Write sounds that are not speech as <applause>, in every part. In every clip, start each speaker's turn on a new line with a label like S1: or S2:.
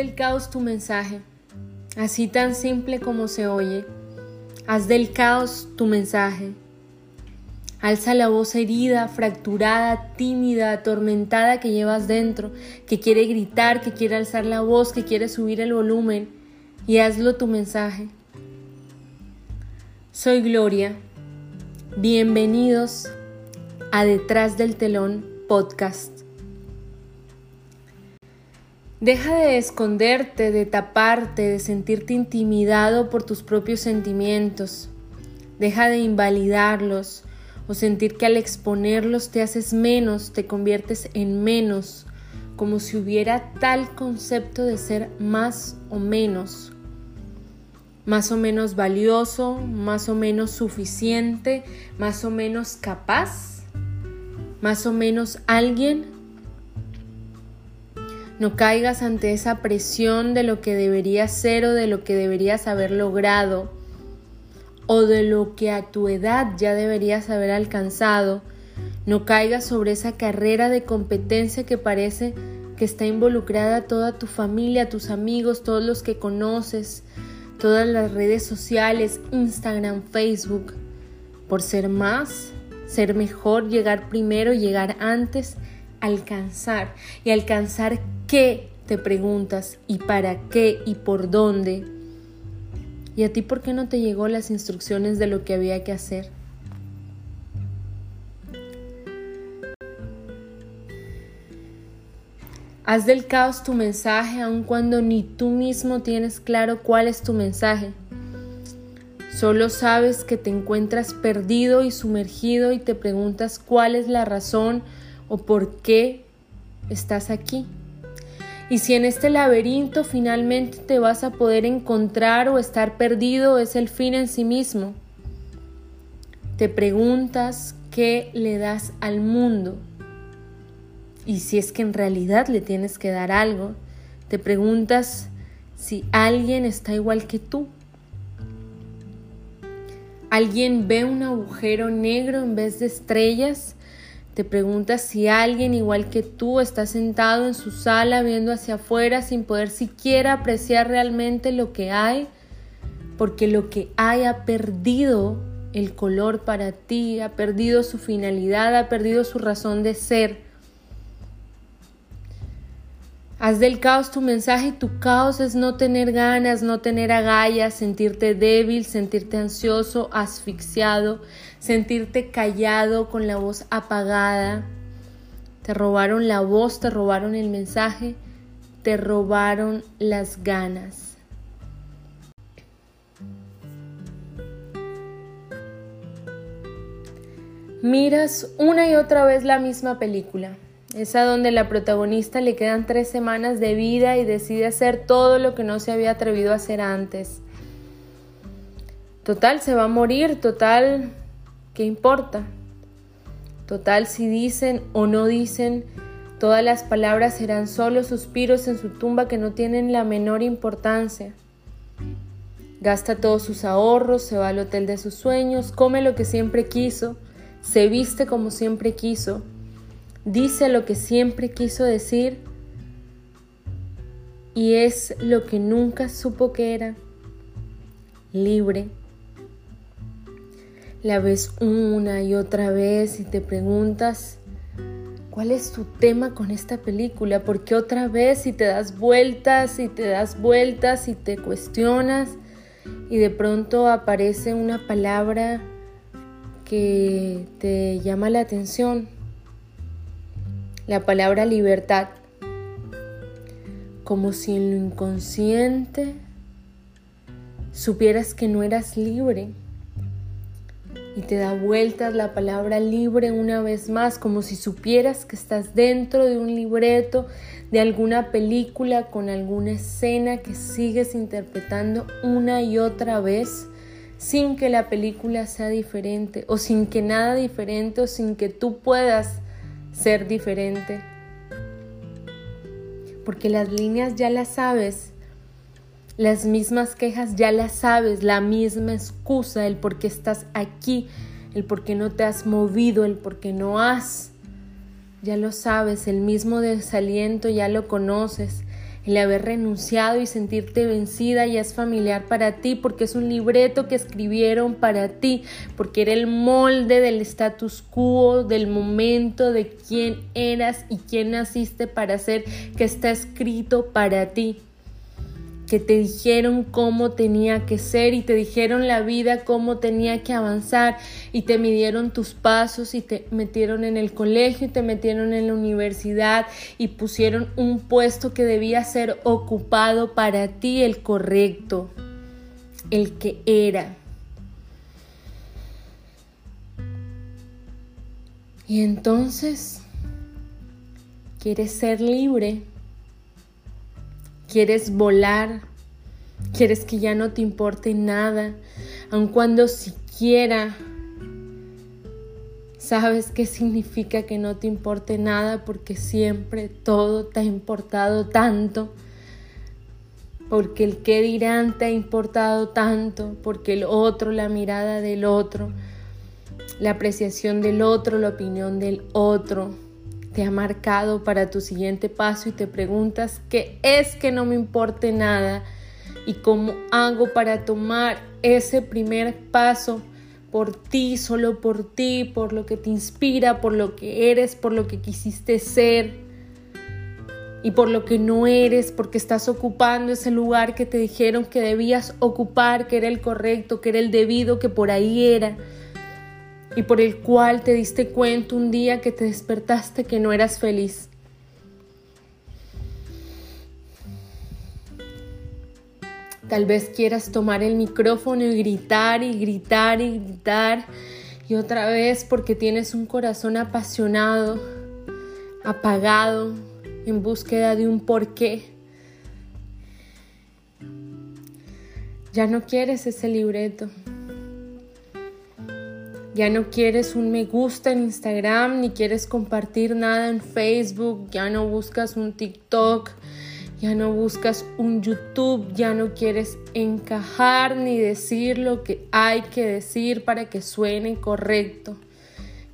S1: del caos tu mensaje, así tan simple como se oye. Haz del caos tu mensaje. Alza la voz herida, fracturada, tímida, atormentada que llevas dentro, que quiere gritar, que quiere alzar la voz, que quiere subir el volumen, y hazlo tu mensaje. Soy Gloria. Bienvenidos a Detrás del Telón Podcast. Deja de esconderte, de taparte, de sentirte intimidado por tus propios sentimientos. Deja de invalidarlos o sentir que al exponerlos te haces menos, te conviertes en menos, como si hubiera tal concepto de ser más o menos. Más o menos valioso, más o menos suficiente, más o menos capaz, más o menos alguien no caigas ante esa presión de lo que deberías ser o de lo que deberías haber logrado o de lo que a tu edad ya deberías haber alcanzado. No caigas sobre esa carrera de competencia que parece que está involucrada toda tu familia, tus amigos, todos los que conoces, todas las redes sociales, Instagram, Facebook, por ser más, ser mejor, llegar primero, llegar antes, alcanzar. ¿Y alcanzar qué? Te preguntas, ¿y para qué? ¿Y por dónde? ¿Y a ti por qué no te llegó las instrucciones de lo que había que hacer? Haz del caos tu mensaje aun cuando ni tú mismo tienes claro cuál es tu mensaje. Solo sabes que te encuentras perdido y sumergido y te preguntas cuál es la razón o por qué estás aquí. Y si en este laberinto finalmente te vas a poder encontrar o estar perdido, es el fin en sí mismo. Te preguntas qué le das al mundo. Y si es que en realidad le tienes que dar algo, te preguntas si alguien está igual que tú. ¿Alguien ve un agujero negro en vez de estrellas? Te preguntas si alguien igual que tú está sentado en su sala viendo hacia afuera sin poder siquiera apreciar realmente lo que hay, porque lo que hay ha perdido el color para ti, ha perdido su finalidad, ha perdido su razón de ser. Haz del caos tu mensaje y tu caos es no tener ganas, no tener agallas, sentirte débil, sentirte ansioso, asfixiado, sentirte callado con la voz apagada. Te robaron la voz, te robaron el mensaje, te robaron las ganas. Miras una y otra vez la misma película esa donde la protagonista le quedan tres semanas de vida y decide hacer todo lo que no se había atrevido a hacer antes. Total, se va a morir, total, ¿qué importa? Total, si dicen o no dicen, todas las palabras serán solo suspiros en su tumba que no tienen la menor importancia. Gasta todos sus ahorros, se va al hotel de sus sueños, come lo que siempre quiso, se viste como siempre quiso, dice lo que siempre quiso decir y es lo que nunca supo que era, libre. La ves una y otra vez y te preguntas, ¿cuál es tu tema con esta película? Porque otra vez y te das vueltas y te das vueltas y te cuestionas y de pronto aparece una palabra que te llama la atención la palabra libertad, como si en lo inconsciente supieras que no eras libre. Y te da vueltas la palabra libre una vez más, como si supieras que estás dentro de un libreto, de alguna película, con alguna escena que sigues interpretando una y otra vez, sin que la película sea diferente, o sin que nada diferente, o sin que tú puedas ser diferente. Porque las líneas ya las sabes, las mismas quejas ya las sabes, la misma excusa, el por qué estás aquí, el por qué no te has movido, el por qué no has. Ya lo sabes, el mismo desaliento ya lo conoces, el haber renunciado y sentirte vencida ya es familiar para ti porque es un libreto que escribieron para ti, porque era el molde del status quo, del momento de quién eras y quién naciste para ser, que está escrito para ti que te dijeron cómo tenía que ser y te dijeron la vida cómo tenía que avanzar y te midieron tus pasos y te metieron en el colegio y te metieron en la universidad y pusieron un puesto que debía ser ocupado para ti el correcto, el que era. Y entonces, ¿quieres ser libre? Quieres volar, quieres que ya no te importe nada, aun cuando siquiera sabes qué significa que no te importe nada porque siempre todo te ha importado tanto, porque el que dirán te ha importado tanto, porque el otro, la mirada del otro, la apreciación del otro, la opinión del otro te ha marcado para tu siguiente paso y te preguntas qué es que no me importe nada y cómo hago para tomar ese primer paso por ti, solo por ti, por lo que te inspira, por lo que eres, por lo que quisiste ser y por lo que no eres, porque estás ocupando ese lugar que te dijeron que debías ocupar, que era el correcto, que era el debido, que por ahí era y por el cual te diste cuenta un día que te despertaste que no eras feliz. Tal vez quieras tomar el micrófono y gritar y gritar y gritar y otra vez porque tienes un corazón apasionado, apagado, en búsqueda de un porqué. Ya no quieres ese libreto. Ya no quieres un me gusta en Instagram, ni quieres compartir nada en Facebook, ya no buscas un TikTok, ya no buscas un YouTube, ya no quieres encajar ni decir lo que hay que decir para que suene correcto.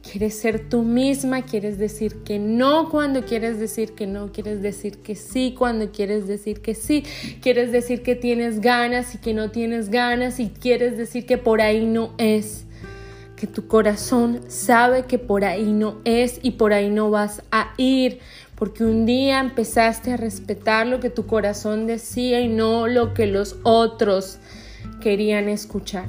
S1: Quieres ser tú misma, quieres decir que no cuando quieres decir que no, quieres decir que sí cuando quieres decir que sí, quieres decir que tienes ganas y que no tienes ganas y quieres decir que por ahí no es que tu corazón sabe que por ahí no es y por ahí no vas a ir, porque un día empezaste a respetar lo que tu corazón decía y no lo que los otros querían escuchar.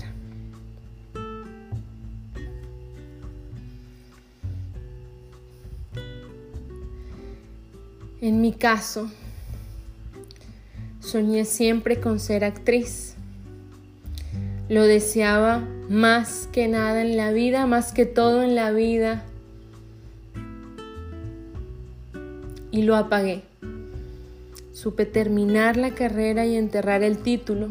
S1: En mi caso, soñé siempre con ser actriz. Lo deseaba más que nada en la vida, más que todo en la vida. Y lo apagué. Supe terminar la carrera y enterrar el título.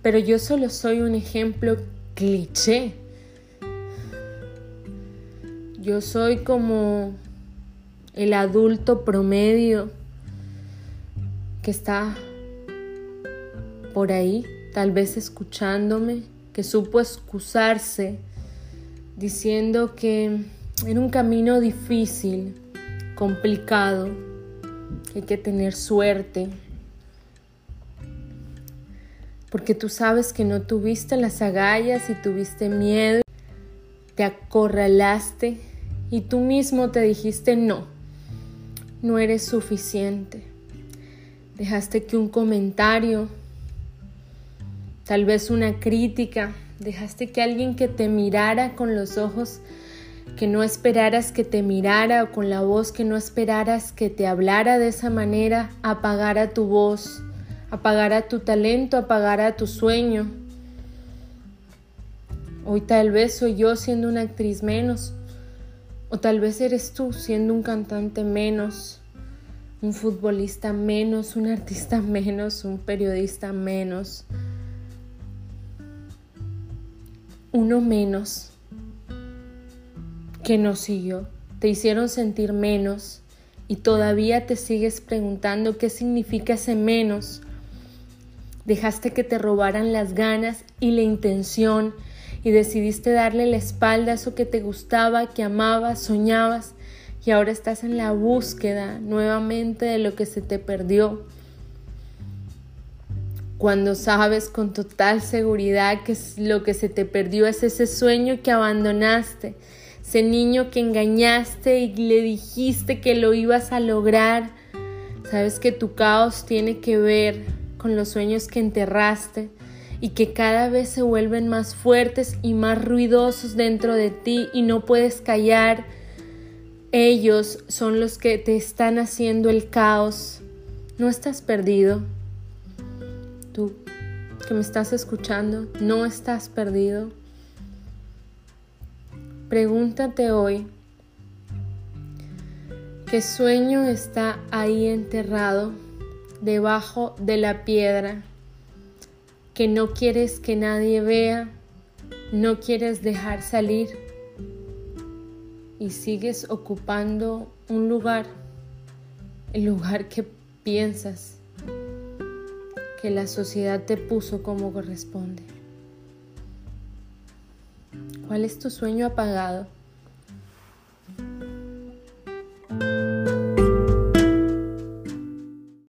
S1: Pero yo solo soy un ejemplo cliché. Yo soy como el adulto promedio que está por ahí tal vez escuchándome, que supo excusarse, diciendo que era un camino difícil, complicado, que hay que tener suerte, porque tú sabes que no tuviste las agallas y tuviste miedo, te acorralaste y tú mismo te dijiste no, no eres suficiente. Dejaste que un comentario tal vez una crítica, dejaste que alguien que te mirara con los ojos que no esperaras que te mirara o con la voz que no esperaras que te hablara de esa manera, apagara tu voz, apagara tu talento, apagara tu sueño. Hoy tal vez soy yo siendo una actriz menos, o tal vez eres tú siendo un cantante menos, un futbolista menos, un artista <laughs> menos, un periodista menos uno menos que nos siguió. Te hicieron sentir menos y todavía te sigues preguntando qué significa ese menos. Dejaste que te robaran las ganas y la intención y decidiste darle la espalda a eso que te gustaba, que amabas, soñabas, y ahora estás en la búsqueda nuevamente de lo que se te perdió. Cuando sabes con total seguridad que lo que se te perdió es ese sueño que abandonaste, ese niño que engañaste y le dijiste que lo ibas a lograr. Sabes que tu caos tiene que ver con los sueños que enterraste y que cada vez se vuelven más fuertes y más ruidosos dentro de ti y no puedes callar ellos son los que te están haciendo el caos. No estás perdido. Tú que me estás escuchando, no estás perdido. Pregúntate hoy, ¿qué sueño está ahí enterrado debajo de la piedra que no quieres que nadie vea, no quieres dejar salir? y sigues ocupando un lugar, el lugar que piensas que la sociedad te puso como corresponde. ¿Cuál es tu sueño apagado?